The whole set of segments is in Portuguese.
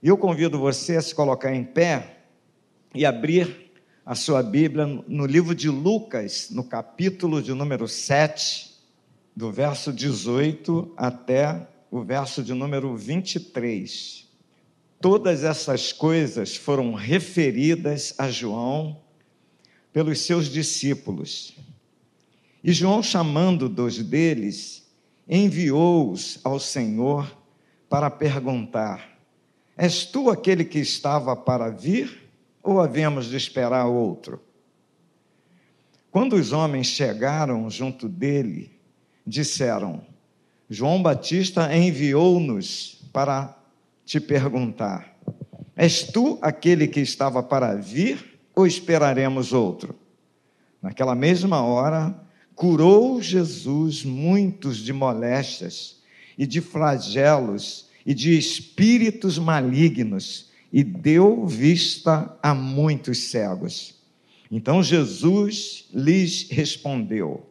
Eu convido você a se colocar em pé e abrir a sua Bíblia no livro de Lucas, no capítulo de número 7, do verso 18 até o verso de número 23. Todas essas coisas foram referidas a João pelos seus discípulos. E João, chamando dois deles, enviou-os ao Senhor para perguntar: És tu aquele que estava para vir, ou havemos de esperar outro? Quando os homens chegaram junto dele, disseram: João Batista enviou-nos para te perguntar: És tu aquele que estava para vir, ou esperaremos outro? Naquela mesma hora, curou Jesus muitos de moléstias e de flagelos e de espíritos malignos e deu vista a muitos cegos. Então Jesus lhes respondeu: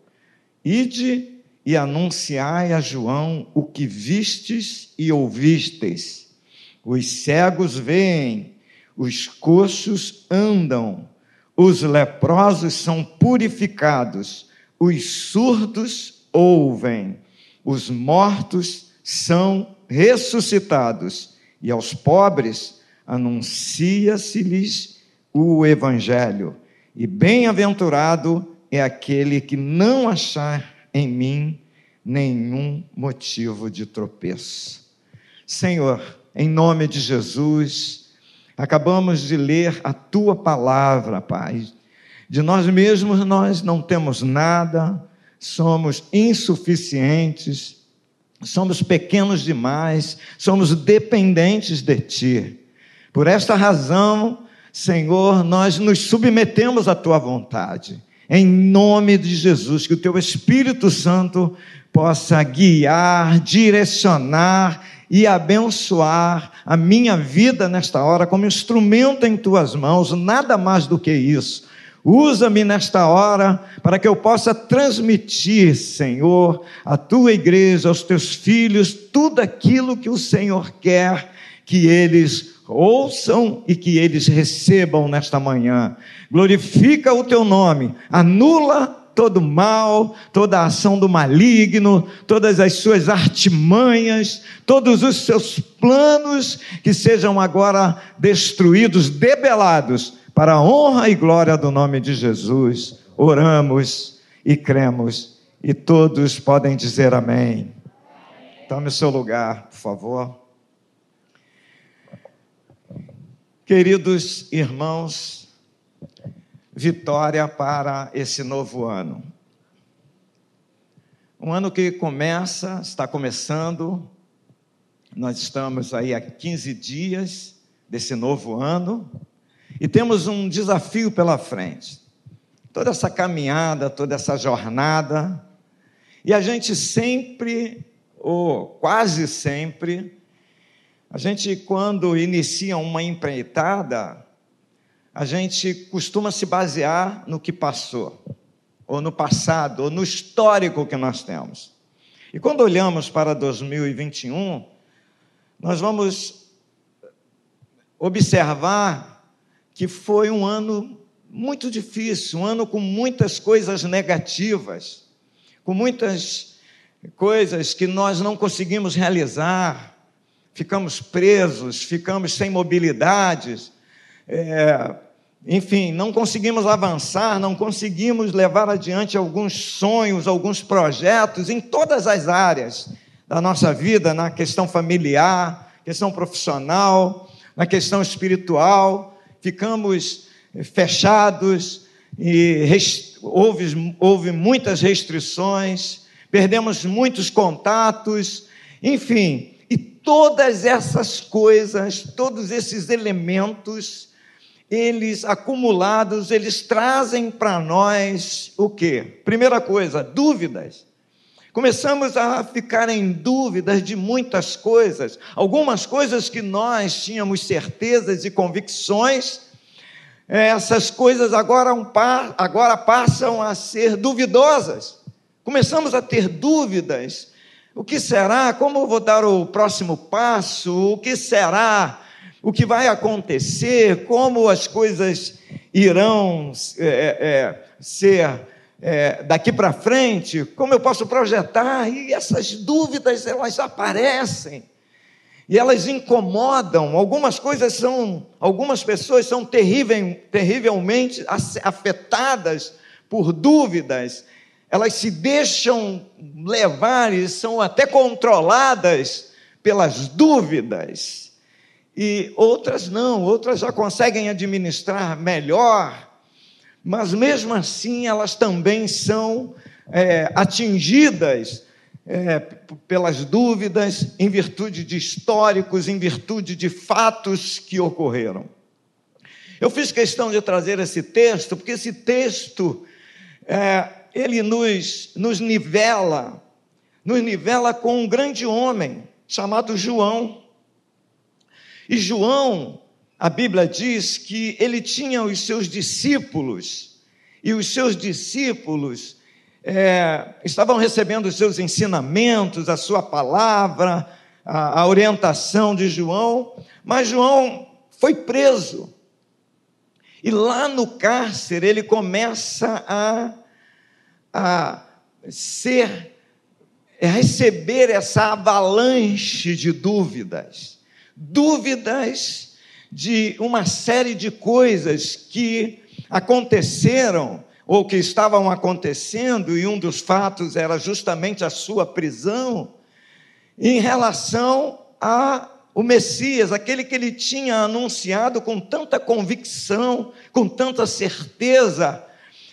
Ide e anunciai a João o que vistes e ouvistes. Os cegos veem, os coxos andam, os leprosos são purificados, os surdos ouvem, os mortos são ressuscitados, e aos pobres anuncia-se-lhes o Evangelho. E bem-aventurado é aquele que não achar em mim nenhum motivo de tropeço. Senhor, em nome de Jesus, acabamos de ler a tua palavra, Pai. De nós mesmos nós não temos nada, somos insuficientes, somos pequenos demais, somos dependentes de Ti. Por esta razão, Senhor, nós nos submetemos à Tua vontade. Em nome de Jesus, que o Teu Espírito Santo possa guiar, direcionar e abençoar a minha vida nesta hora como instrumento em Tuas mãos, nada mais do que isso Usa-me nesta hora para que eu possa transmitir, Senhor, à tua igreja, aos teus filhos, tudo aquilo que o Senhor quer que eles ouçam e que eles recebam nesta manhã. Glorifica o teu nome, anula todo mal, toda a ação do maligno, todas as suas artimanhas, todos os seus planos que sejam agora destruídos, debelados para a honra e glória do nome de Jesus, oramos e cremos, e todos podem dizer amém. Tome o seu lugar, por favor. Queridos irmãos, vitória para esse novo ano. Um ano que começa, está começando, nós estamos aí há 15 dias desse novo ano, e temos um desafio pela frente. Toda essa caminhada, toda essa jornada, e a gente sempre, ou quase sempre, a gente, quando inicia uma empreitada, a gente costuma se basear no que passou, ou no passado, ou no histórico que nós temos. E quando olhamos para 2021, nós vamos observar que foi um ano muito difícil, um ano com muitas coisas negativas, com muitas coisas que nós não conseguimos realizar, ficamos presos, ficamos sem mobilidade, é, enfim, não conseguimos avançar, não conseguimos levar adiante alguns sonhos, alguns projetos em todas as áreas da nossa vida, na questão familiar, questão profissional, na questão espiritual ficamos fechados e houve, houve muitas restrições, perdemos muitos contatos, enfim, e todas essas coisas, todos esses elementos, eles acumulados, eles trazem para nós o quê? Primeira coisa, dúvidas. Começamos a ficar em dúvidas de muitas coisas, algumas coisas que nós tínhamos certezas e convicções, essas coisas agora, agora passam a ser duvidosas. Começamos a ter dúvidas. O que será? Como eu vou dar o próximo passo? O que será? o que vai acontecer, como as coisas irão é, é, ser é, daqui para frente, como eu posso projetar, e essas dúvidas elas aparecem. E elas incomodam. Algumas coisas são, algumas pessoas são terrível, terrivelmente afetadas por dúvidas. Elas se deixam levar e são até controladas pelas dúvidas e outras não, outras já conseguem administrar melhor, mas mesmo assim elas também são é, atingidas é, pelas dúvidas, em virtude de históricos, em virtude de fatos que ocorreram. Eu fiz questão de trazer esse texto, porque esse texto, é, ele nos, nos nivela, nos nivela com um grande homem chamado João. E João, a Bíblia diz que ele tinha os seus discípulos, e os seus discípulos é, estavam recebendo os seus ensinamentos, a sua palavra, a, a orientação de João, mas João foi preso. E lá no cárcere ele começa a, a ser, a receber essa avalanche de dúvidas dúvidas de uma série de coisas que aconteceram ou que estavam acontecendo, e um dos fatos era justamente a sua prisão, em relação a o Messias, aquele que ele tinha anunciado com tanta convicção, com tanta certeza.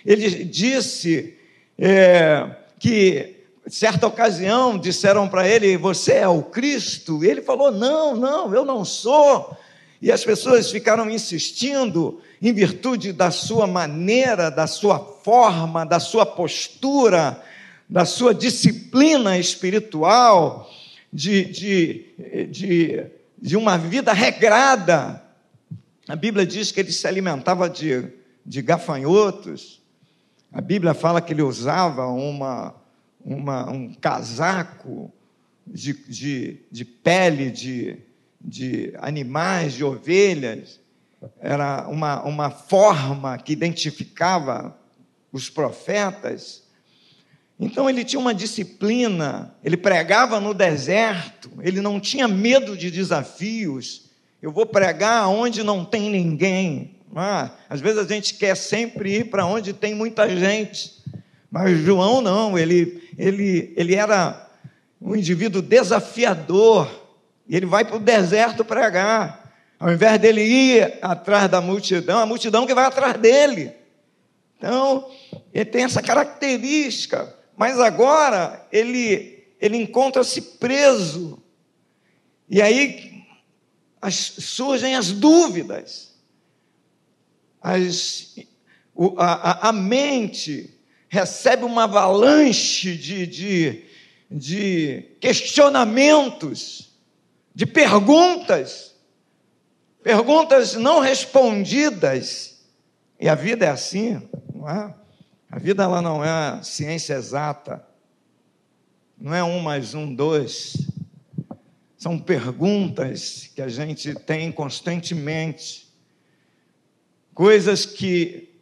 Ele disse é, que certa ocasião disseram para ele: Você é o Cristo? E ele falou: Não, não, eu não sou. E as pessoas ficaram insistindo, em virtude da sua maneira, da sua forma, da sua postura, da sua disciplina espiritual, de, de, de, de uma vida regrada. A Bíblia diz que ele se alimentava de, de gafanhotos. A Bíblia fala que ele usava uma, uma, um casaco de, de, de pele de, de animais, de ovelhas, era uma, uma forma que identificava os profetas. Então ele tinha uma disciplina, ele pregava no deserto, ele não tinha medo de desafios. Eu vou pregar onde não tem ninguém. Ah, às vezes a gente quer sempre ir para onde tem muita gente. Mas João não, ele, ele, ele era um indivíduo desafiador, e ele vai para o deserto pregar. Ao invés dele ir atrás da multidão, a multidão que vai atrás dele. Então, ele tem essa característica, mas agora ele, ele encontra-se preso. E aí as, surgem as dúvidas. As, a, a, a mente recebe uma avalanche de, de, de questionamentos, de perguntas, perguntas não respondidas. E a vida é assim, não é? A vida ela não é ciência exata, não é um mais um, dois. São perguntas que a gente tem constantemente, coisas que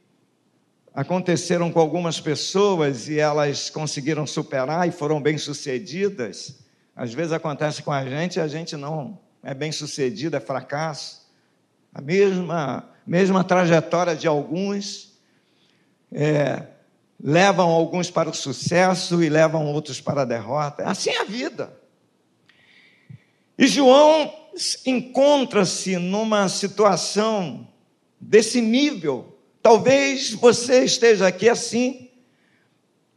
aconteceram com algumas pessoas e elas conseguiram superar e foram bem-sucedidas. Às vezes acontece com a gente e a gente não é bem-sucedido, é fracasso. A mesma, mesma trajetória de alguns é, levam alguns para o sucesso e levam outros para a derrota. Assim é a vida. E João encontra-se numa situação desse nível Talvez você esteja aqui assim,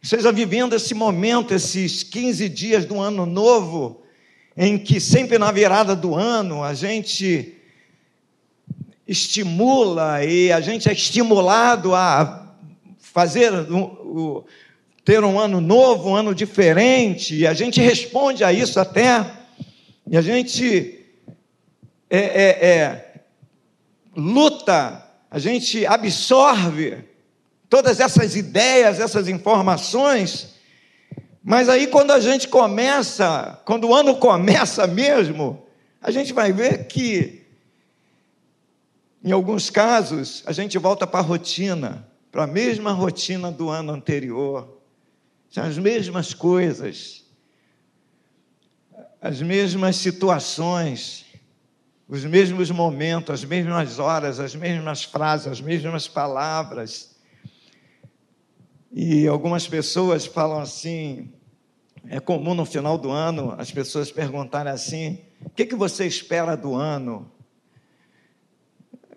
esteja vivendo esse momento, esses 15 dias do ano novo, em que sempre na virada do ano a gente estimula e a gente é estimulado a fazer ter um ano novo, um ano diferente, e a gente responde a isso até, e a gente é, é, é, luta a gente absorve todas essas ideias, essas informações, mas aí quando a gente começa, quando o ano começa mesmo, a gente vai ver que Em alguns casos, a gente volta para a rotina, para a mesma rotina do ano anterior. São as mesmas coisas, as mesmas situações, os mesmos momentos, as mesmas horas, as mesmas frases, as mesmas palavras. E algumas pessoas falam assim: é comum no final do ano as pessoas perguntarem assim: o que, que você espera do ano?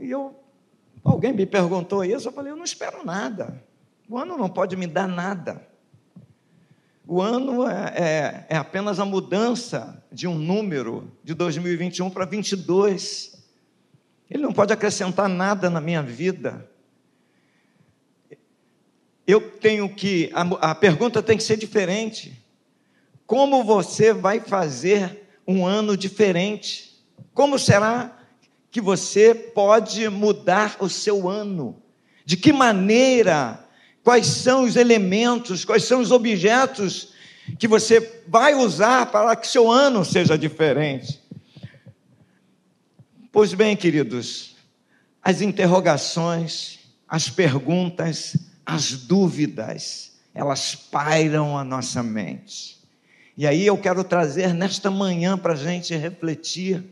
E eu, alguém me perguntou isso, eu falei: eu não espero nada. O ano não pode me dar nada. O ano é, é, é apenas a mudança de um número de 2021 para 22. Ele não pode acrescentar nada na minha vida. Eu tenho que, a, a pergunta tem que ser diferente. Como você vai fazer um ano diferente? Como será que você pode mudar o seu ano? De que maneira quais são os elementos, quais são os objetos que você vai usar para que seu ano seja diferente. Pois bem, queridos, as interrogações, as perguntas, as dúvidas, elas pairam a nossa mente. E aí eu quero trazer nesta manhã para a gente refletir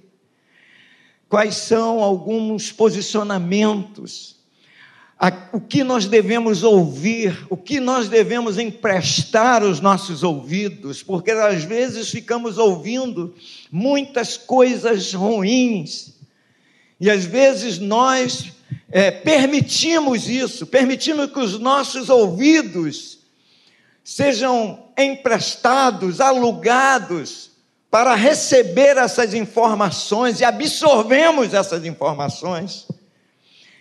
quais são alguns posicionamentos o que nós devemos ouvir, o que nós devemos emprestar os nossos ouvidos, porque às vezes ficamos ouvindo muitas coisas ruins, e às vezes nós é, permitimos isso, permitimos que os nossos ouvidos sejam emprestados, alugados, para receber essas informações e absorvemos essas informações.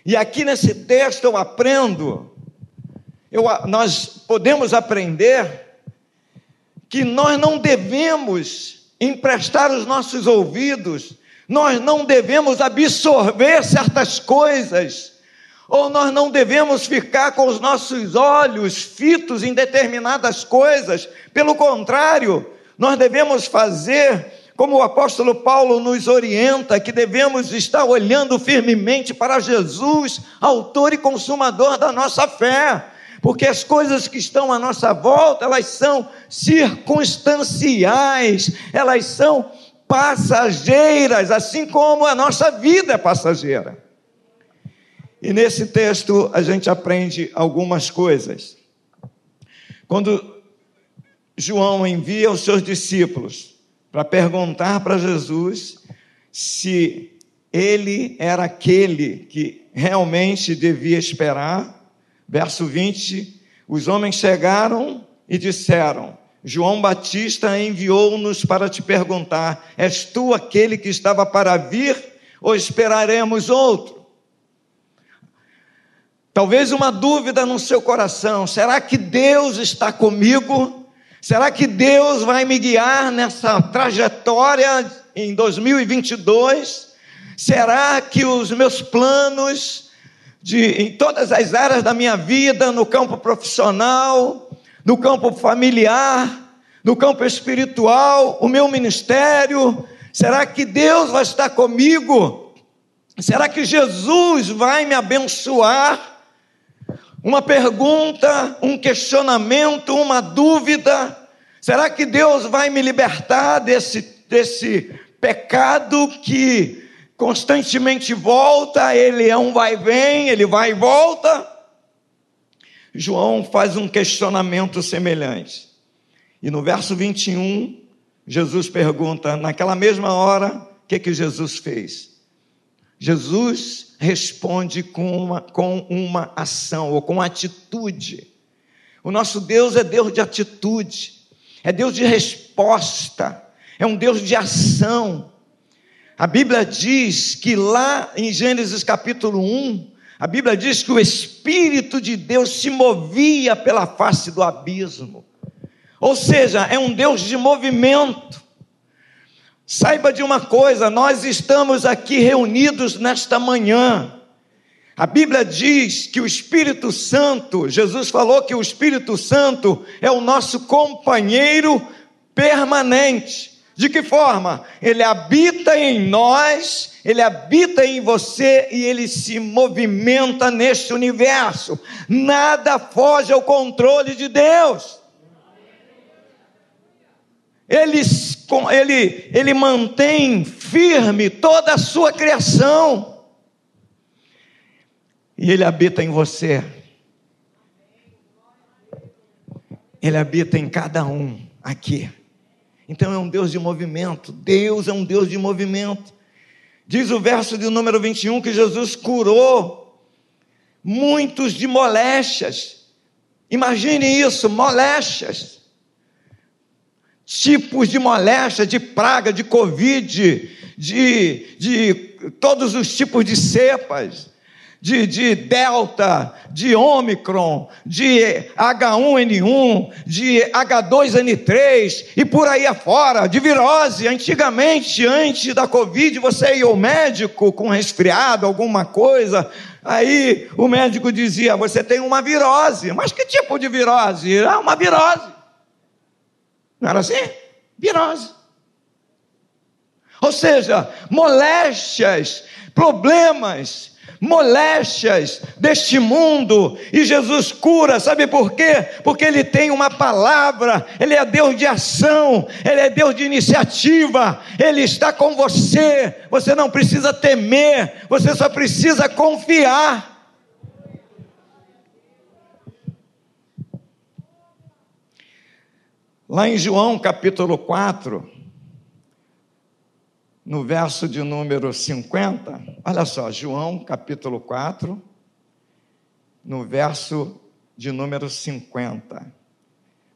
E aqui nesse texto eu aprendo, eu, nós podemos aprender que nós não devemos emprestar os nossos ouvidos, nós não devemos absorver certas coisas, ou nós não devemos ficar com os nossos olhos fitos em determinadas coisas, pelo contrário, nós devemos fazer como o apóstolo Paulo nos orienta, que devemos estar olhando firmemente para Jesus, autor e consumador da nossa fé, porque as coisas que estão à nossa volta, elas são circunstanciais, elas são passageiras, assim como a nossa vida é passageira. E nesse texto a gente aprende algumas coisas. Quando João envia os seus discípulos para perguntar para Jesus se ele era aquele que realmente devia esperar. Verso 20: os homens chegaram e disseram: João Batista enviou-nos para te perguntar: És tu aquele que estava para vir ou esperaremos outro? Talvez uma dúvida no seu coração: será que Deus está comigo? Será que Deus vai me guiar nessa trajetória em 2022? Será que os meus planos de, em todas as áreas da minha vida, no campo profissional, no campo familiar, no campo espiritual, o meu ministério, será que Deus vai estar comigo? Será que Jesus vai me abençoar? uma pergunta, um questionamento, uma dúvida. Será que Deus vai me libertar desse, desse pecado que constantemente volta? Ele é um vai-vem, ele vai e volta. João faz um questionamento semelhante. E no verso 21, Jesus pergunta: naquela mesma hora, o que, que Jesus fez? Jesus responde com uma, com uma ação ou com atitude. O nosso Deus é Deus de atitude, é Deus de resposta, é um Deus de ação. A Bíblia diz que lá em Gênesis capítulo 1, a Bíblia diz que o Espírito de Deus se movia pela face do abismo. Ou seja, é um Deus de movimento. Saiba de uma coisa, nós estamos aqui reunidos nesta manhã. A Bíblia diz que o Espírito Santo, Jesus falou que o Espírito Santo é o nosso companheiro permanente. De que forma? Ele habita em nós, ele habita em você e ele se movimenta neste universo. Nada foge ao controle de Deus. Ele, ele, ele mantém firme toda a sua criação. E ele habita em você. Ele habita em cada um aqui. Então é um Deus de movimento. Deus é um Deus de movimento. Diz o verso de número 21 que Jesus curou muitos de moléstias. Imagine isso, moléstias. Tipos de moléstia, de praga, de covid, de, de todos os tipos de cepas de, de Delta, de Ômicron, de H1N1, de H2N3 e por aí afora, de virose. Antigamente, antes da Covid, você ia ao médico com resfriado, alguma coisa, aí o médico dizia: Você tem uma virose. Mas que tipo de virose? Ah, uma virose. Não era assim? Virose. Ou seja, moléstias, problemas, moléstias deste mundo, e Jesus cura, sabe por quê? Porque Ele tem uma palavra, Ele é Deus de ação, Ele é Deus de iniciativa, Ele está com você, você não precisa temer, você só precisa confiar. Lá em João capítulo 4, no verso de número 50, olha só, João capítulo 4, no verso de número 50.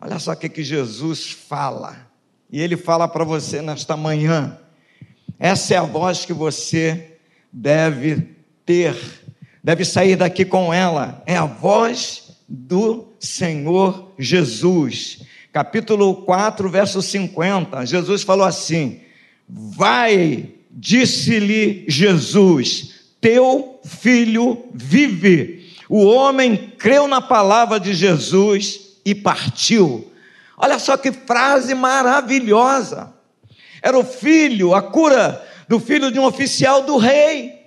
Olha só o que, que Jesus fala. E ele fala para você nesta manhã. Essa é a voz que você deve ter, deve sair daqui com ela. É a voz do Senhor Jesus. Capítulo 4, verso 50. Jesus falou assim: Vai, disse-lhe Jesus, teu filho vive. O homem creu na palavra de Jesus e partiu. Olha só que frase maravilhosa. Era o filho, a cura do filho de um oficial do rei.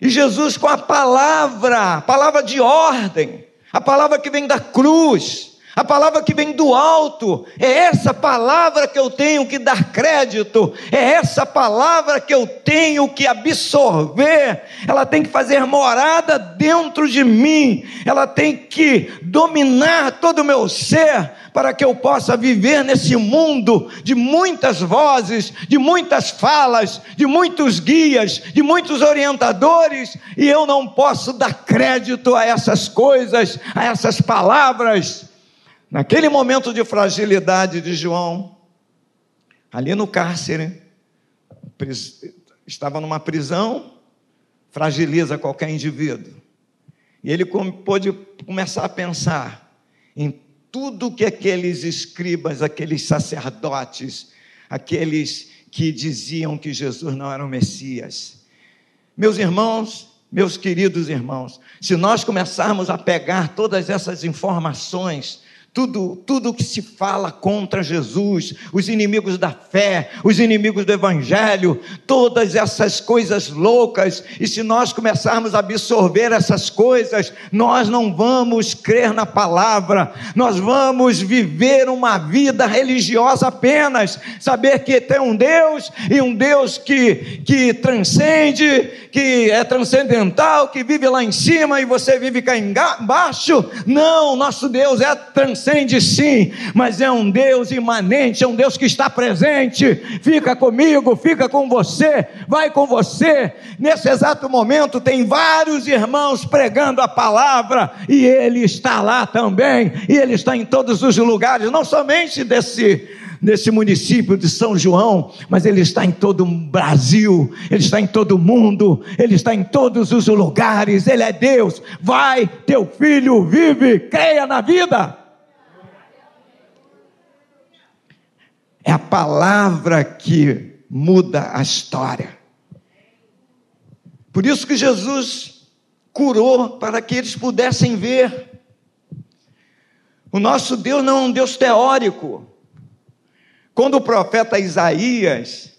E Jesus, com a palavra, palavra de ordem, a palavra que vem da cruz, a palavra que vem do alto, é essa palavra que eu tenho que dar crédito, é essa palavra que eu tenho que absorver, ela tem que fazer morada dentro de mim, ela tem que dominar todo o meu ser, para que eu possa viver nesse mundo de muitas vozes, de muitas falas, de muitos guias, de muitos orientadores, e eu não posso dar crédito a essas coisas, a essas palavras Naquele momento de fragilidade de João, ali no cárcere, estava numa prisão, fragiliza qualquer indivíduo. E ele pôde começar a pensar em tudo que aqueles escribas, aqueles sacerdotes, aqueles que diziam que Jesus não era o Messias. Meus irmãos, meus queridos irmãos, se nós começarmos a pegar todas essas informações tudo, tudo que se fala contra Jesus, os inimigos da fé, os inimigos do Evangelho, todas essas coisas loucas, e se nós começarmos a absorver essas coisas, nós não vamos crer na palavra, nós vamos viver uma vida religiosa apenas, saber que tem um Deus e um Deus que, que transcende, que é transcendental, que vive lá em cima e você vive cá embaixo. Não, nosso Deus é transcendental transcende sim, mas é um Deus imanente, é um Deus que está presente. Fica comigo, fica com você, vai com você. Nesse exato momento tem vários irmãos pregando a palavra e ele está lá também, e ele está em todos os lugares, não somente desse nesse município de São João, mas ele está em todo o Brasil, ele está em todo o mundo, ele está em todos os lugares, ele é Deus. Vai, teu filho vive, creia na vida. É a palavra que muda a história. Por isso que Jesus curou para que eles pudessem ver. O nosso Deus não é um Deus teórico. Quando o profeta Isaías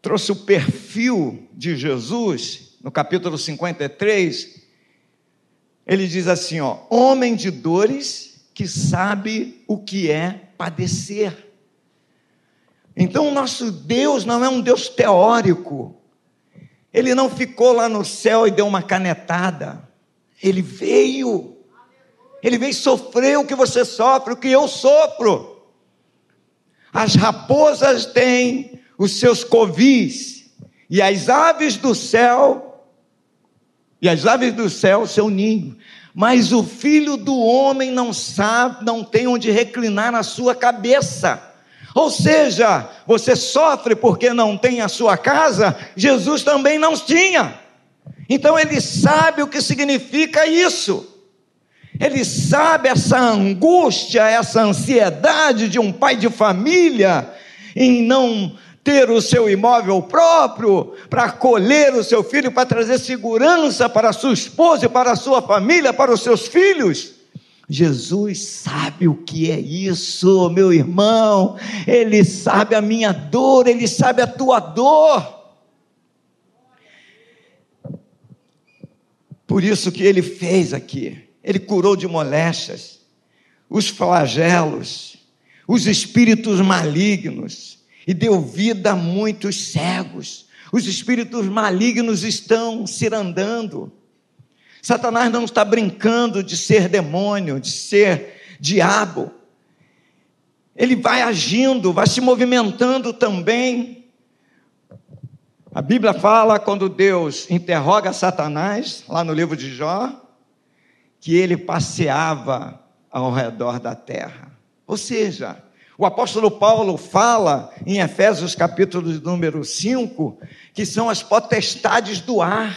trouxe o perfil de Jesus, no capítulo 53, ele diz assim: ó, homem de dores que sabe o que é padecer. Então, o nosso Deus não é um Deus teórico, ele não ficou lá no céu e deu uma canetada, ele veio, ele veio sofrer o que você sofre, o que eu sofro. As raposas têm os seus covis, e as aves do céu, e as aves do céu, seu ninho. Mas o filho do homem não sabe, não tem onde reclinar a sua cabeça. Ou seja, você sofre porque não tem a sua casa, Jesus também não tinha. Então ele sabe o que significa isso. Ele sabe essa angústia, essa ansiedade de um pai de família em não ter o seu imóvel próprio, para acolher o seu filho, para trazer segurança para a sua esposa para a sua família, para os seus filhos. Jesus sabe o que é isso, meu irmão. Ele sabe a minha dor, ele sabe a tua dor. Por isso que ele fez aqui. Ele curou de moléstias, os flagelos, os espíritos malignos e deu vida a muitos cegos. Os espíritos malignos estão cirandando. Satanás não está brincando de ser demônio, de ser diabo. Ele vai agindo, vai se movimentando também. A Bíblia fala quando Deus interroga Satanás, lá no livro de Jó, que ele passeava ao redor da terra. Ou seja, o apóstolo Paulo fala em Efésios capítulo número 5 que são as potestades do ar.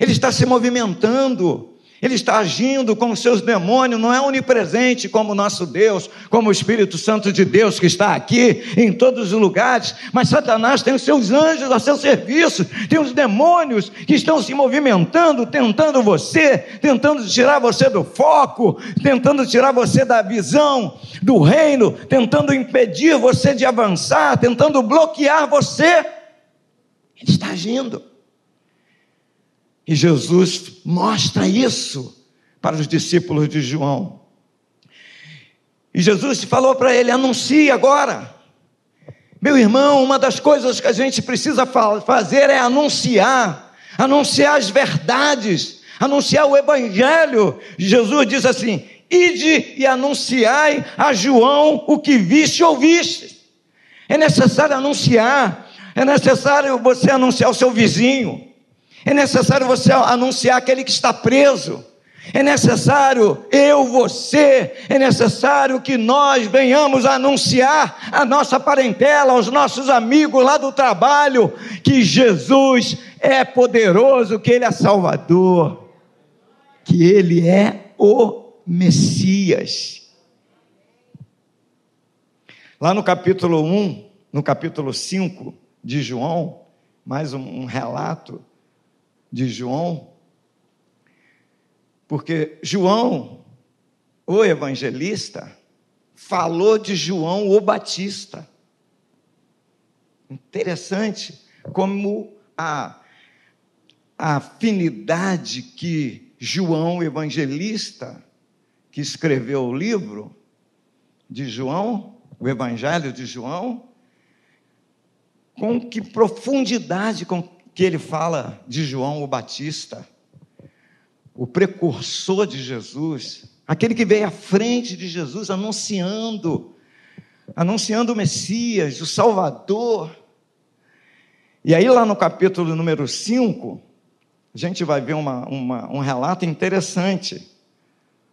Ele está se movimentando, ele está agindo com os seus demônios, não é onipresente como o nosso Deus, como o Espírito Santo de Deus que está aqui em todos os lugares, mas Satanás tem os seus anjos a seu serviço, tem os demônios que estão se movimentando, tentando você, tentando tirar você do foco, tentando tirar você da visão do reino, tentando impedir você de avançar, tentando bloquear você. Ele está agindo. E Jesus mostra isso para os discípulos de João. E Jesus falou para ele: anuncie agora. Meu irmão, uma das coisas que a gente precisa fazer é anunciar, anunciar as verdades, anunciar o Evangelho. Jesus diz assim: ide e anunciai a João o que viste e ouviste. É necessário anunciar, é necessário você anunciar o seu vizinho, é necessário você anunciar aquele que está preso. É necessário eu, você, é necessário que nós venhamos anunciar a nossa parentela, aos nossos amigos lá do trabalho, que Jesus é poderoso, que Ele é Salvador, que Ele é o Messias. Lá no capítulo 1, no capítulo 5 de João, mais um, um relato de João, porque João, o evangelista, falou de João o Batista. Interessante como a, a afinidade que João, evangelista, que escreveu o livro de João, o Evangelho de João, com que profundidade com que ele fala de João o Batista, o precursor de Jesus, aquele que veio à frente de Jesus anunciando, anunciando o Messias, o Salvador. E aí, lá no capítulo número 5, a gente vai ver uma, uma, um relato interessante.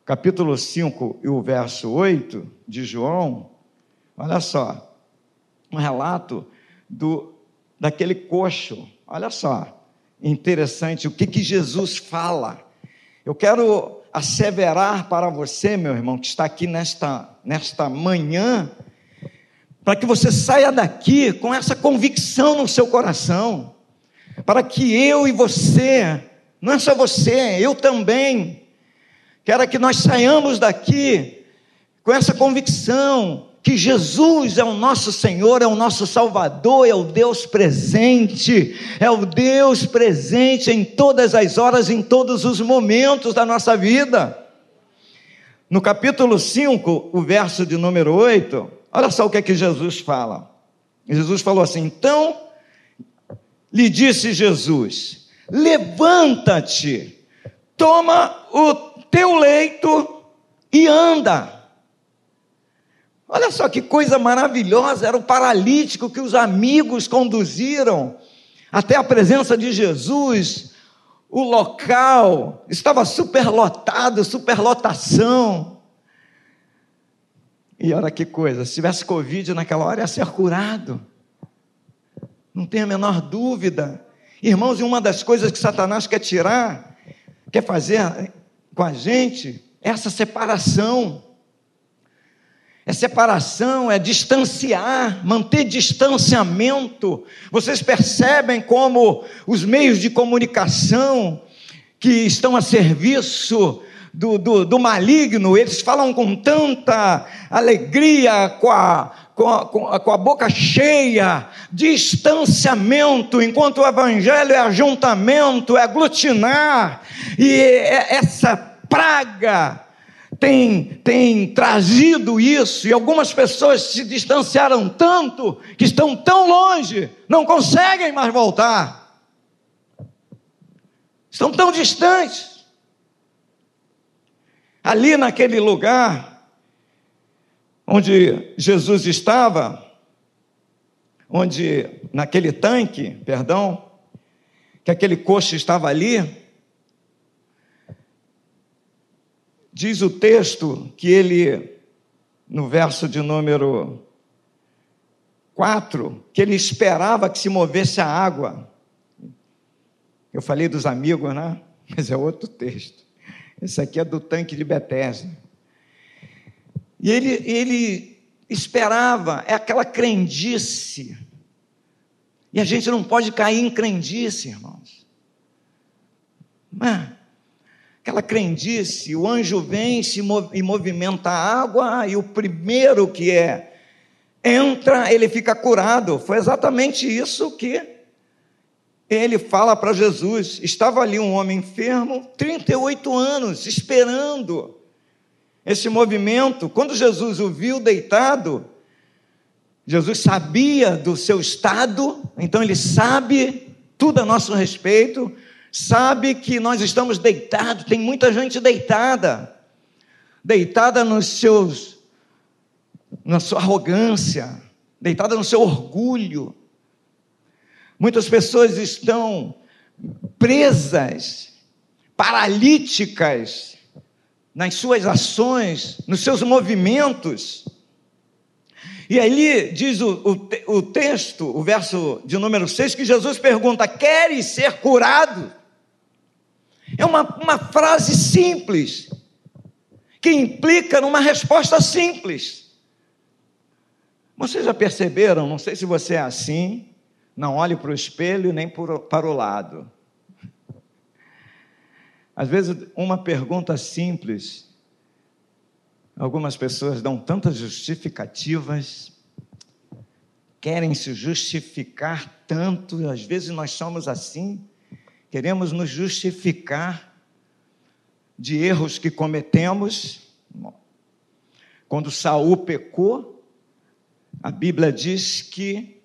Capítulo 5 e o verso 8 de João, olha só, um relato do, daquele coxo Olha só, interessante o que, que Jesus fala. Eu quero asseverar para você, meu irmão, que está aqui nesta, nesta manhã, para que você saia daqui com essa convicção no seu coração, para que eu e você, não é só você, eu também, quero que nós saiamos daqui com essa convicção que Jesus é o nosso Senhor, é o nosso Salvador, é o Deus presente, é o Deus presente em todas as horas, em todos os momentos da nossa vida. No capítulo 5, o verso de número 8, olha só o que é que Jesus fala. Jesus falou assim: então lhe disse Jesus: levanta-te, toma o teu leito e anda. Olha só que coisa maravilhosa, era o paralítico que os amigos conduziram até a presença de Jesus. O local estava superlotado, superlotação. E olha que coisa, se tivesse Covid naquela hora ia ser curado. Não tem a menor dúvida. Irmãos, e uma das coisas que Satanás quer tirar, quer fazer com a gente, é essa separação. É separação, é distanciar, manter distanciamento. Vocês percebem como os meios de comunicação que estão a serviço do, do, do maligno, eles falam com tanta alegria, com a, com a, com a, boca cheia, distanciamento, enquanto o evangelho é ajuntamento, é aglutinar, e é essa praga tem, tem trazido isso, e algumas pessoas se distanciaram tanto que estão tão longe, não conseguem mais voltar. Estão tão distantes. Ali naquele lugar onde Jesus estava, onde naquele tanque, perdão, que aquele coxo estava ali, Diz o texto que ele, no verso de número 4, que ele esperava que se movesse a água. Eu falei dos amigos, né? Mas é outro texto. Esse aqui é do tanque de Betesda. E ele, ele esperava, é aquela crendice. E a gente não pode cair em crendice, irmãos. Mas, aquela crendice, o anjo vem se mov e movimenta a água, e o primeiro que é entra, ele fica curado. Foi exatamente isso que ele fala para Jesus. Estava ali um homem enfermo, 38 anos, esperando esse movimento. Quando Jesus o viu deitado, Jesus sabia do seu estado, então ele sabe tudo a nosso respeito sabe que nós estamos deitados, tem muita gente deitada, deitada nos seus, na sua arrogância, deitada no seu orgulho. Muitas pessoas estão presas, paralíticas nas suas ações, nos seus movimentos. E aí diz o, o, o, texto, o verso de número 6, que Jesus pergunta: Queres ser curado? É uma, uma frase simples, que implica numa resposta simples. Vocês já perceberam? Não sei se você é assim, não olhe para o espelho nem para o lado. Às vezes, uma pergunta simples, algumas pessoas dão tantas justificativas, querem se justificar tanto, às vezes nós somos assim queremos nos justificar de erros que cometemos. Quando Saul pecou, a Bíblia diz que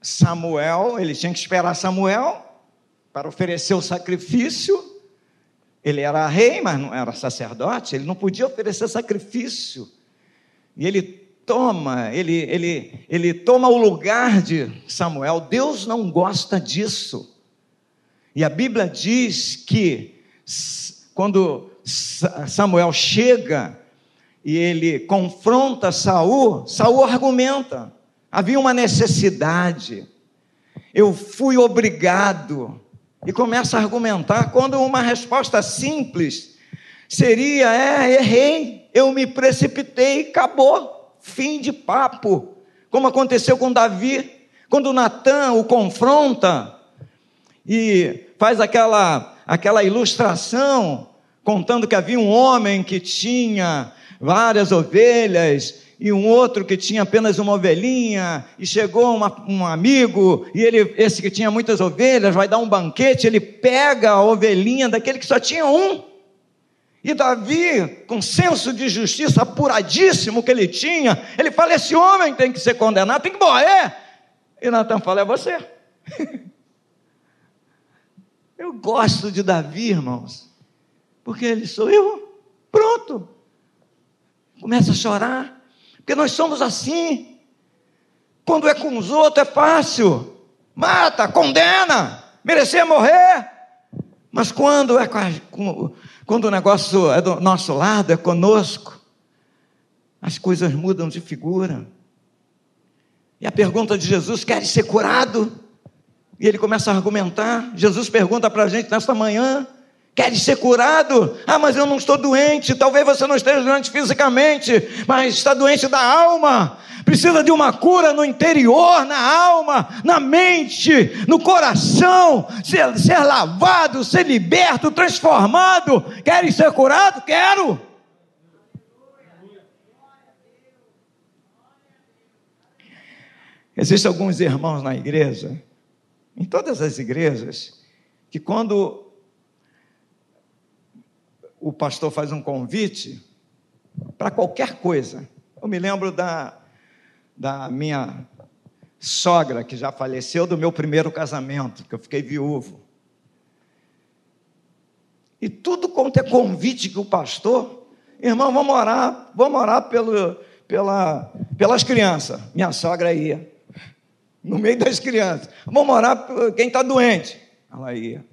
Samuel, ele tinha que esperar Samuel para oferecer o sacrifício. Ele era rei, mas não era sacerdote, ele não podia oferecer sacrifício. E ele toma, ele, ele, ele toma o lugar de Samuel. Deus não gosta disso. E a Bíblia diz que quando Samuel chega e ele confronta Saul, Saul argumenta: havia uma necessidade, eu fui obrigado, e começa a argumentar, quando uma resposta simples seria: é, errei, eu me precipitei, acabou, fim de papo, como aconteceu com Davi, quando Natan o confronta, e faz aquela, aquela ilustração contando que havia um homem que tinha várias ovelhas e um outro que tinha apenas uma ovelhinha, e chegou uma, um amigo, e ele, esse que tinha muitas ovelhas, vai dar um banquete, ele pega a ovelhinha daquele que só tinha um. E Davi, com senso de justiça apuradíssimo que ele tinha, ele fala: esse homem tem que ser condenado, tem que morrer. E Natan fala: é você. Eu gosto de Davi, irmãos, porque ele sou eu. Pronto. Começa a chorar, porque nós somos assim. Quando é com os outros é fácil, mata, condena, merecer morrer. Mas quando é com, quando o negócio é do nosso lado, é conosco, as coisas mudam de figura. E a pergunta de Jesus: queres ser curado? E ele começa a argumentar. Jesus pergunta para a gente nesta manhã: Queres ser curado? Ah, mas eu não estou doente. Talvez você não esteja doente fisicamente, mas está doente da alma. Precisa de uma cura no interior, na alma, na mente, no coração. Ser, ser lavado, ser liberto, transformado. Queres ser curado? Quero. Existem alguns irmãos na igreja, em todas as igrejas, que quando o pastor faz um convite para qualquer coisa. Eu me lembro da, da minha sogra, que já faleceu, do meu primeiro casamento, que eu fiquei viúvo. E tudo quanto é convite que o pastor, irmão, vamos orar, vamos orar pelo, pela, pelas crianças. Minha sogra ia, no meio das crianças. Vamos orar por quem está doente. Ela ia.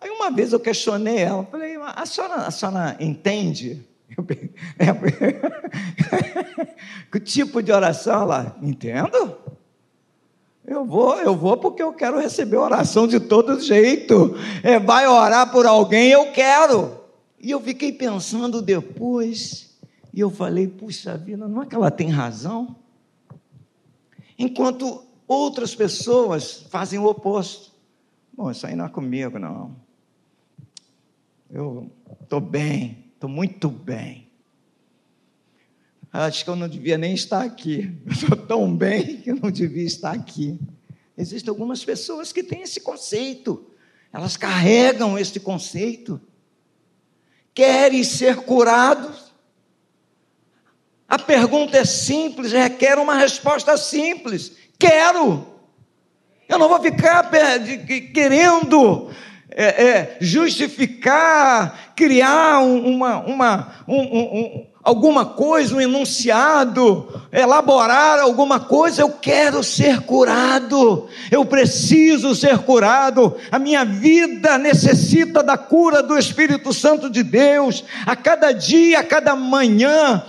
Aí uma vez eu questionei ela, falei, a senhora, a senhora entende? Que tipo de oração ela? Entendo. Eu vou, eu vou porque eu quero receber oração de todo jeito. É, vai orar por alguém, eu quero. E eu fiquei pensando depois, e eu falei, puxa vida, não é que ela tem razão? Enquanto outras pessoas fazem o oposto. Bom, isso aí não é comigo, não. Eu estou bem, estou muito bem. Acho que eu não devia nem estar aqui. Estou tão bem que eu não devia estar aqui. Existem algumas pessoas que têm esse conceito, elas carregam esse conceito. Querem ser curados? A pergunta é simples, requer uma resposta simples. Quero. Eu não vou ficar querendo é, é, justificar, criar uma, uma, um, um, alguma coisa, um enunciado, elaborar alguma coisa, eu quero ser curado, eu preciso ser curado, a minha vida necessita da cura do Espírito Santo de Deus, a cada dia, a cada manhã,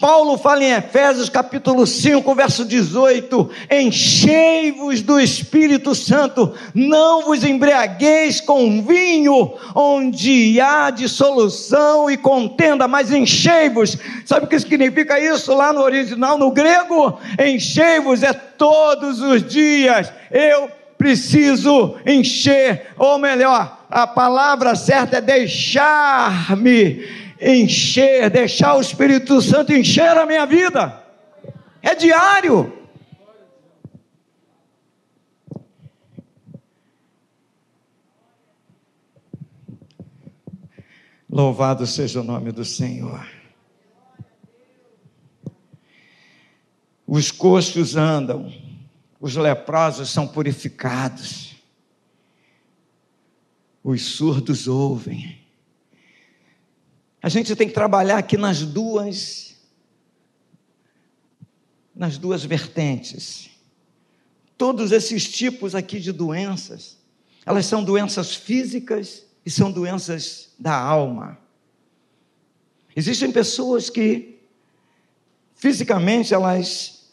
Paulo fala em Efésios capítulo 5, verso 18: Enchei-vos do Espírito Santo, não vos embriagueis com vinho, onde há dissolução e contenda, mas enchei-vos. Sabe o que significa isso lá no original, no grego? Enchei-vos é todos os dias. Eu preciso encher, ou melhor, a palavra certa é deixar-me encher, deixar o Espírito Santo encher a minha vida. É diário. Louvado seja o nome do Senhor. Os coxos andam, os leprosos são purificados, os surdos ouvem, a gente tem que trabalhar aqui nas duas nas duas vertentes. Todos esses tipos aqui de doenças, elas são doenças físicas e são doenças da alma. Existem pessoas que fisicamente elas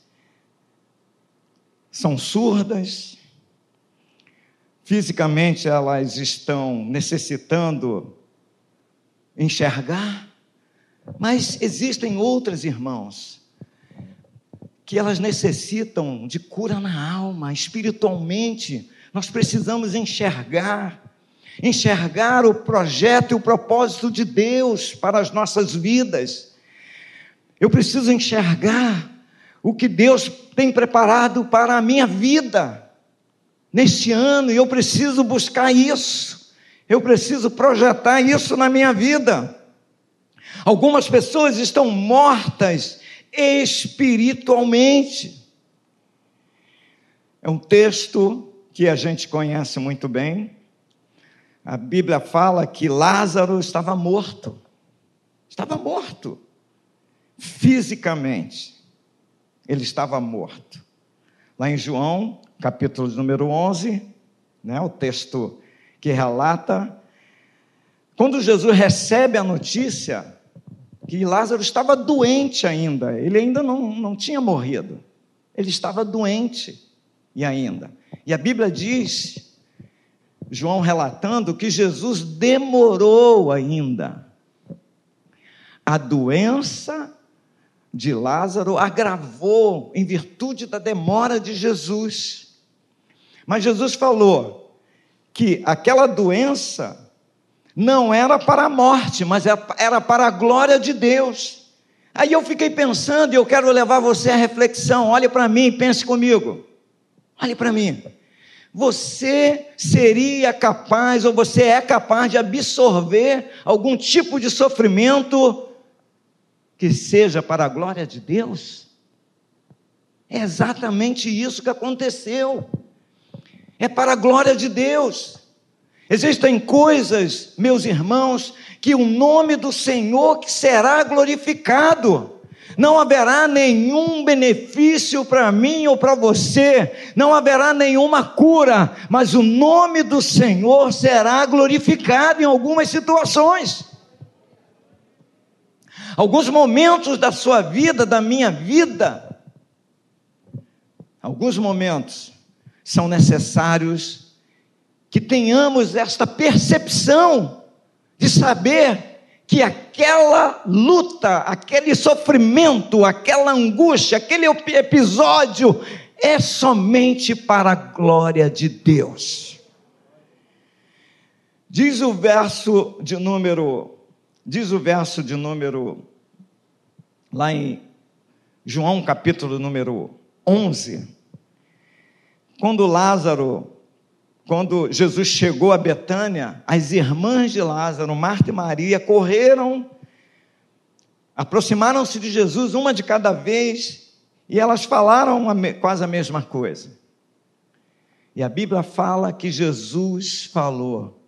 são surdas, fisicamente elas estão necessitando enxergar. Mas existem outras, irmãos, que elas necessitam de cura na alma, espiritualmente. Nós precisamos enxergar, enxergar o projeto e o propósito de Deus para as nossas vidas. Eu preciso enxergar o que Deus tem preparado para a minha vida neste ano, e eu preciso buscar isso. Eu preciso projetar isso na minha vida. Algumas pessoas estão mortas espiritualmente. É um texto que a gente conhece muito bem. A Bíblia fala que Lázaro estava morto. Estava morto. Fisicamente. Ele estava morto. Lá em João, capítulo número 11, né, o texto que relata quando Jesus recebe a notícia que Lázaro estava doente ainda, ele ainda não, não tinha morrido, ele estava doente e ainda. E a Bíblia diz, João relatando, que Jesus demorou ainda. A doença de Lázaro agravou em virtude da demora de Jesus. Mas Jesus falou que aquela doença não era para a morte, mas era para a glória de Deus. Aí eu fiquei pensando e eu quero levar você à reflexão. Olhe para mim, pense comigo. Olhe para mim. Você seria capaz, ou você é capaz de absorver algum tipo de sofrimento que seja para a glória de Deus? É exatamente isso que aconteceu. É para a glória de Deus. Existem coisas, meus irmãos, que o nome do Senhor que será glorificado. Não haverá nenhum benefício para mim ou para você, não haverá nenhuma cura, mas o nome do Senhor será glorificado em algumas situações. Alguns momentos da sua vida, da minha vida, alguns momentos são necessários que tenhamos esta percepção de saber que aquela luta, aquele sofrimento, aquela angústia, aquele episódio é somente para a glória de Deus. Diz o verso de número diz o verso de número lá em João capítulo número 11, quando Lázaro quando Jesus chegou a Betânia, as irmãs de Lázaro, Marta e Maria, correram, aproximaram-se de Jesus, uma de cada vez, e elas falaram quase a mesma coisa. E a Bíblia fala que Jesus falou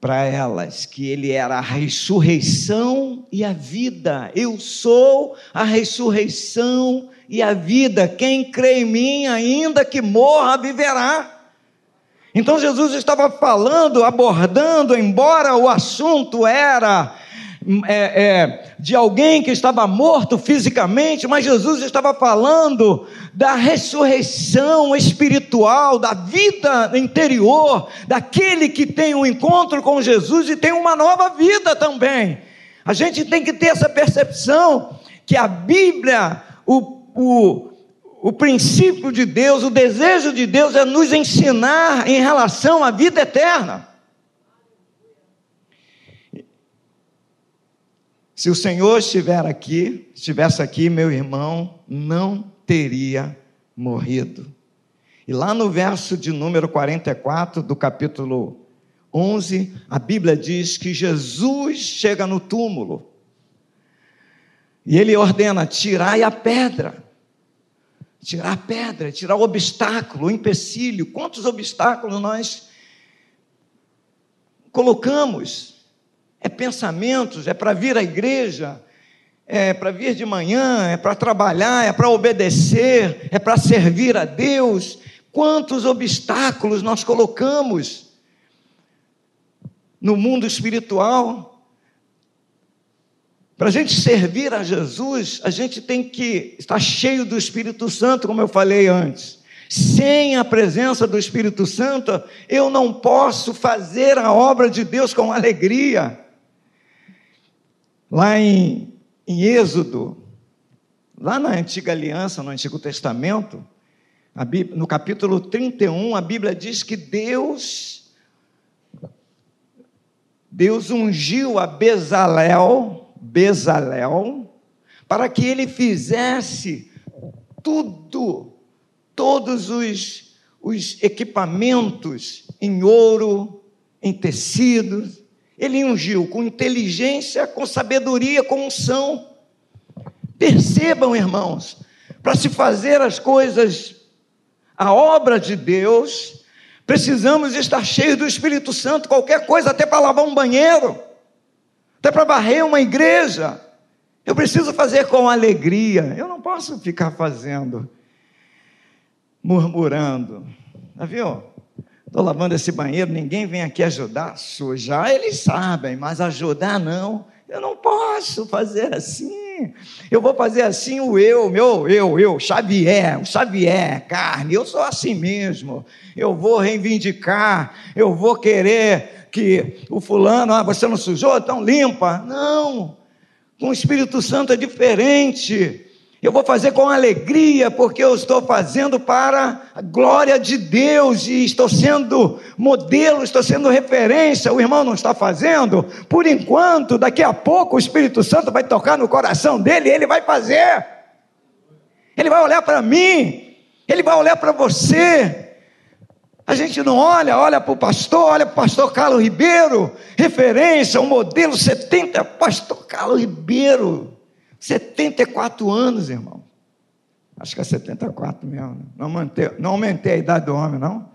para elas que ele era a ressurreição e a vida. Eu sou a ressurreição e a vida. Quem crê em mim, ainda que morra, viverá. Então Jesus estava falando, abordando, embora o assunto era é, é, de alguém que estava morto fisicamente, mas Jesus estava falando da ressurreição espiritual, da vida interior, daquele que tem um encontro com Jesus e tem uma nova vida também. A gente tem que ter essa percepção que a Bíblia, o, o o princípio de Deus, o desejo de Deus é nos ensinar em relação à vida eterna. Se o Senhor estiver aqui, estivesse aqui, meu irmão não teria morrido. E lá no verso de número 44 do capítulo 11, a Bíblia diz que Jesus chega no túmulo e ele ordena: tirai a pedra tirar a pedra, tirar o obstáculo, o empecilho. Quantos obstáculos nós colocamos? É pensamentos, é para vir à igreja, é para vir de manhã, é para trabalhar, é para obedecer, é para servir a Deus. Quantos obstáculos nós colocamos no mundo espiritual? Para a gente servir a Jesus, a gente tem que estar cheio do Espírito Santo, como eu falei antes. Sem a presença do Espírito Santo, eu não posso fazer a obra de Deus com alegria. Lá em, em Êxodo, lá na antiga aliança, no Antigo Testamento, Bíblia, no capítulo 31, a Bíblia diz que Deus Deus ungiu a Bezalel Bezalel para que ele fizesse tudo, todos os, os equipamentos em ouro, em tecidos. Ele ungiu com inteligência, com sabedoria, com unção. Percebam, irmãos, para se fazer as coisas, a obra de Deus, precisamos estar cheios do Espírito Santo, qualquer coisa, até para lavar um banheiro, até para varrer uma igreja. Eu preciso fazer com alegria, eu não posso ficar fazendo, murmurando. Já viu? Estou lavando esse banheiro, ninguém vem aqui ajudar. Sujar, eles sabem, mas ajudar não. Eu não posso fazer assim. Eu vou fazer assim o eu, meu eu, eu, Xavier, o Xavier, carne. Eu sou assim mesmo. Eu vou reivindicar, eu vou querer que o fulano, ah, você não sujou, então limpa. Não. Com o Espírito Santo é diferente. Eu vou fazer com alegria, porque eu estou fazendo para a glória de Deus e estou sendo modelo, estou sendo referência. O irmão não está fazendo, por enquanto, daqui a pouco o Espírito Santo vai tocar no coração dele e ele vai fazer. Ele vai olhar para mim, ele vai olhar para você. A gente não olha, olha para o pastor, olha para o pastor Carlos Ribeiro, referência, um modelo 70, pastor Carlos Ribeiro. 74 anos, irmão. Acho que é 74 mesmo. Não, mantei, não aumentei a idade do homem, não?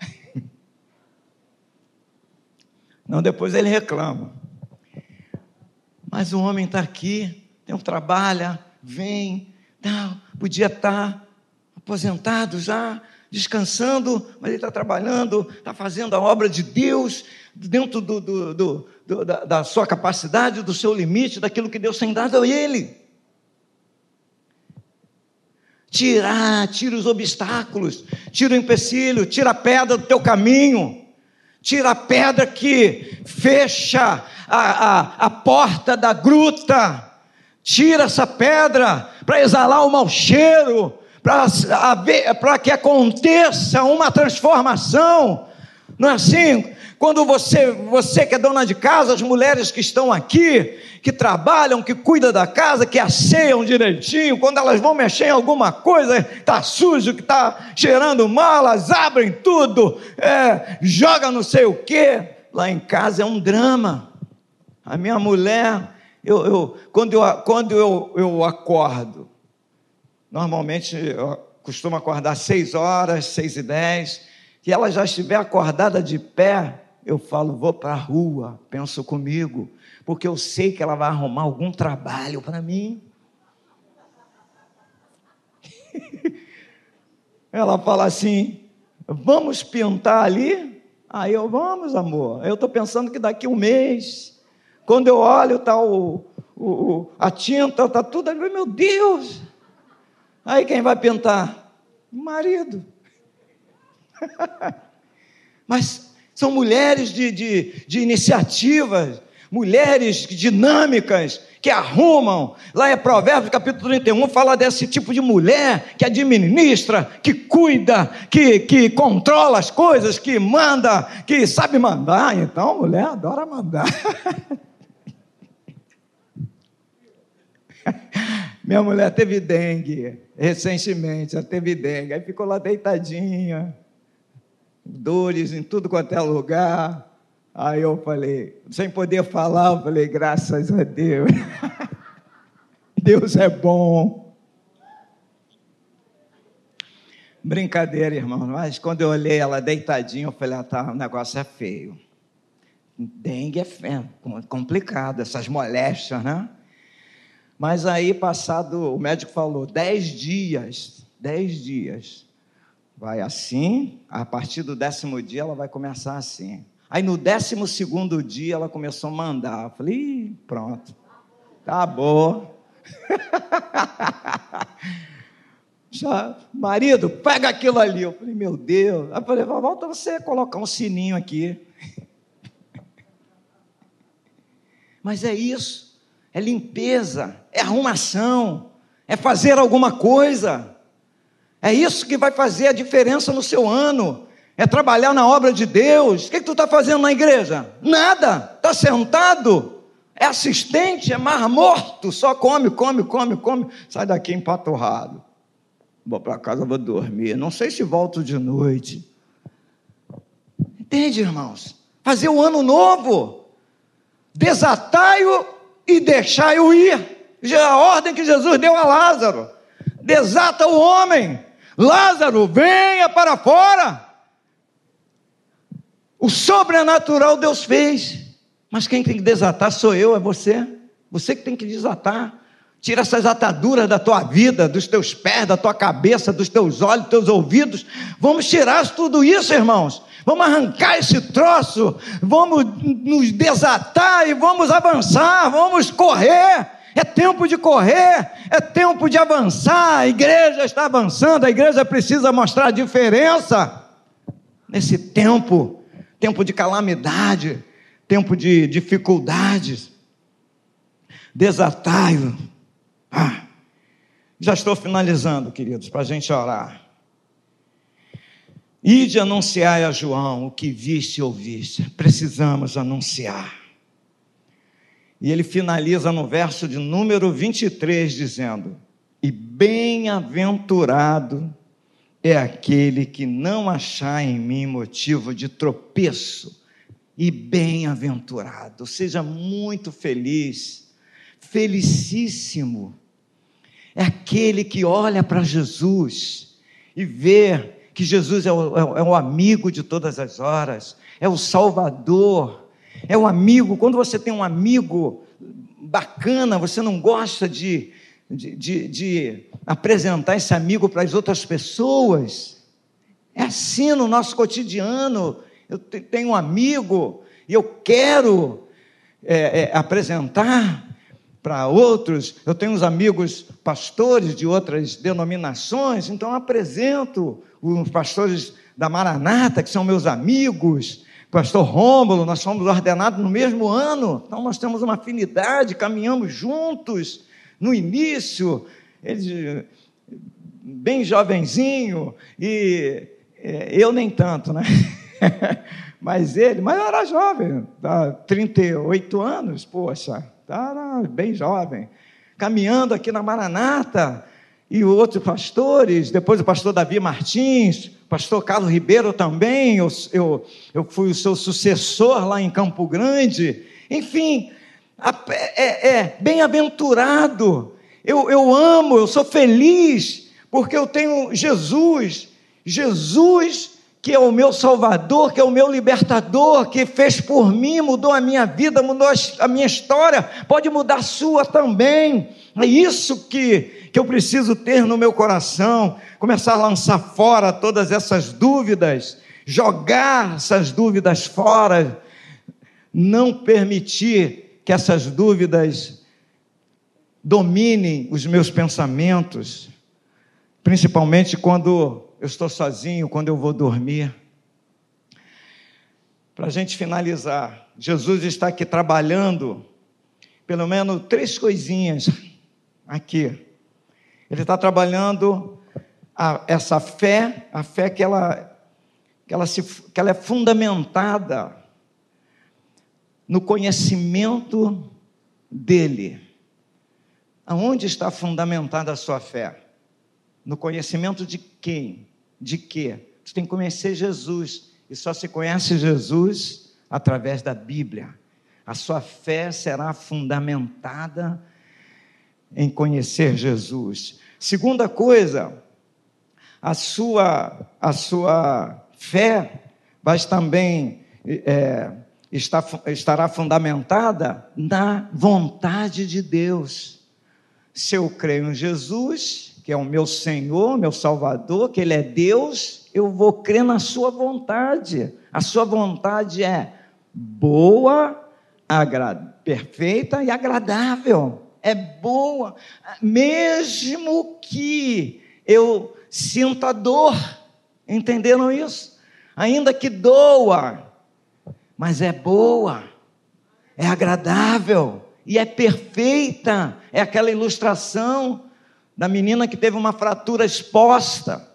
Não, depois ele reclama. Mas o homem está aqui, tem um trabalho, vem, tá, podia estar tá aposentado já, descansando, mas ele está trabalhando, está fazendo a obra de Deus dentro do, do, do, da, da, sua capacidade, do seu limite, daquilo que Deus tem dado a ele. Tirar, tira os obstáculos, tira o empecilho, tira a pedra do teu caminho, tira a pedra que fecha a, a, a porta da gruta, tira essa pedra para exalar o mau cheiro, para que aconteça uma transformação. Não é assim? Quando você, você que é dona de casa, as mulheres que estão aqui, que trabalham, que cuidam da casa, que asseiam direitinho, quando elas vão mexer em alguma coisa, está sujo, que está cheirando mal, elas abrem tudo, é, joga não sei o quê. Lá em casa é um drama. A minha mulher, eu, eu, quando, eu, quando eu, eu acordo, Normalmente eu costumo acordar seis horas, seis e dez, que ela já estiver acordada de pé, eu falo, vou para a rua, penso comigo, porque eu sei que ela vai arrumar algum trabalho para mim. ela fala assim, vamos pintar ali? Aí eu, vamos, amor. Eu estou pensando que daqui um mês, quando eu olho, tá o, o a tinta, está tudo ali, meu Deus, Aí quem vai pintar? O marido. Mas são mulheres de, de, de iniciativas, mulheres dinâmicas, que arrumam. Lá é Provérbios capítulo 31, fala desse tipo de mulher que administra, que cuida, que, que controla as coisas, que manda, que sabe mandar. Então, mulher adora mandar. Minha mulher teve dengue recentemente, ela teve dengue, aí ficou lá deitadinha, dores em tudo quanto é lugar. Aí eu falei, sem poder falar, eu falei, graças a Deus. Deus é bom. Brincadeira, irmão, mas quando eu olhei ela deitadinha, eu falei, ah, tá, o negócio é feio. Dengue é complicado, essas moléstias, né? Mas aí, passado, o médico falou, dez dias, dez dias, vai assim, a partir do décimo dia ela vai começar assim. Aí no décimo segundo dia ela começou a mandar. Eu falei, pronto, tá bom. Já, marido, pega aquilo ali. Eu falei, meu Deus. Aí eu falei, volta você colocar um sininho aqui. Mas é isso é limpeza, é arrumação, é fazer alguma coisa. É isso que vai fazer a diferença no seu ano. É trabalhar na obra de Deus. O que, que tu está fazendo na igreja? Nada. Está sentado. É assistente, é mar morto, só come, come, come, come, sai daqui empaturrado. Vou para casa, vou dormir. Não sei se volto de noite. Entende, irmãos? Fazer o ano novo. Desatai-o e deixai-o ir. É a ordem que Jesus deu a Lázaro. Desata o homem. Lázaro, venha para fora. O sobrenatural Deus fez. Mas quem tem que desatar sou eu, é você. Você que tem que desatar. Tira essas ataduras da tua vida, dos teus pés, da tua cabeça, dos teus olhos, dos teus ouvidos. Vamos tirar tudo isso, irmãos. Vamos arrancar esse troço. Vamos nos desatar e vamos avançar. Vamos correr. É tempo de correr, é tempo de avançar. A igreja está avançando, a igreja precisa mostrar diferença nesse tempo tempo de calamidade, tempo de dificuldades. Desatai-o. Ah, já estou finalizando, queridos, para a gente orar. Ide anunciar a João o que viste e ouviste. Precisamos anunciar. E ele finaliza no verso de número 23, dizendo: E bem-aventurado é aquele que não achar em mim motivo de tropeço, e bem-aventurado. Seja muito feliz, felicíssimo. É aquele que olha para Jesus e vê que Jesus é o, é o amigo de todas as horas, é o Salvador é um amigo. Quando você tem um amigo bacana, você não gosta de, de, de, de apresentar esse amigo para as outras pessoas. É assim no nosso cotidiano. Eu tenho um amigo e eu quero é, é, apresentar para outros. Eu tenho uns amigos pastores de outras denominações, então apresento os pastores da Maranata, que são meus amigos pastor Rômulo, nós fomos ordenados no mesmo ano, então nós temos uma afinidade, caminhamos juntos no início, ele bem jovenzinho, e é, eu nem tanto, né? mas ele, mas era jovem, tá, 38 anos, poxa, era bem jovem, caminhando aqui na Maranata, e outros pastores, depois o pastor Davi Martins, pastor Carlos Ribeiro também, eu, eu, eu fui o seu sucessor lá em Campo Grande. Enfim, é, é bem-aventurado. Eu, eu amo, eu sou feliz, porque eu tenho Jesus. Jesus, que é o meu Salvador, que é o meu libertador, que fez por mim, mudou a minha vida, mudou a minha história, pode mudar a sua também. É isso que que eu preciso ter no meu coração, começar a lançar fora todas essas dúvidas, jogar essas dúvidas fora, não permitir que essas dúvidas dominem os meus pensamentos, principalmente quando eu estou sozinho, quando eu vou dormir. Para a gente finalizar, Jesus está aqui trabalhando pelo menos três coisinhas aqui ele está trabalhando a, essa fé, a fé que ela, que, ela se, que ela é fundamentada no conhecimento dele. Aonde está fundamentada a sua fé? No conhecimento de quem? De quê? Você tem que conhecer Jesus. E só se conhece Jesus através da Bíblia. A sua fé será fundamentada em conhecer Jesus. Segunda coisa, a sua, a sua fé vai também é, está, estará fundamentada na vontade de Deus. Se eu creio em Jesus, que é o meu Senhor, meu Salvador, que Ele é Deus, eu vou crer na Sua vontade. A Sua vontade é boa, perfeita e agradável é boa, mesmo que eu sinta dor. Entenderam isso? Ainda que doa, mas é boa, é agradável e é perfeita. É aquela ilustração da menina que teve uma fratura exposta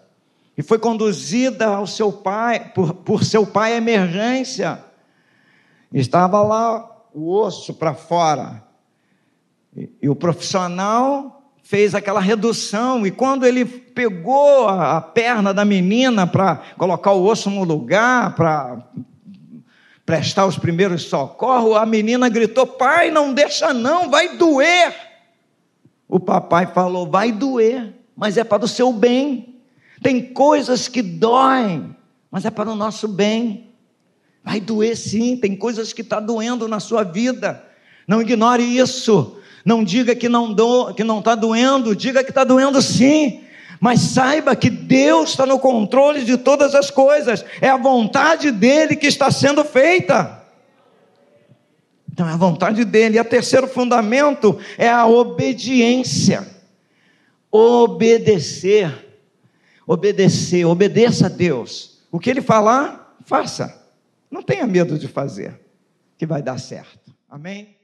e foi conduzida ao seu pai, por, por seu pai à emergência. Estava lá o osso para fora. E, o profissional fez aquela redução, e quando ele pegou a perna da menina para colocar o osso no lugar, para prestar os primeiros socorros, a menina gritou: Pai, não deixa não, vai doer. O papai falou: Vai doer, mas é para o seu bem. Tem coisas que doem, mas é para o nosso bem. Vai doer sim, tem coisas que está doendo na sua vida. Não ignore isso. Não diga que não do, que não está doendo, diga que está doendo sim. Mas saiba que Deus está no controle de todas as coisas. É a vontade dele que está sendo feita. Então é a vontade dele. E o terceiro fundamento é a obediência. Obedecer. Obedecer, obedeça a Deus. O que ele falar, faça. Não tenha medo de fazer, que vai dar certo. Amém?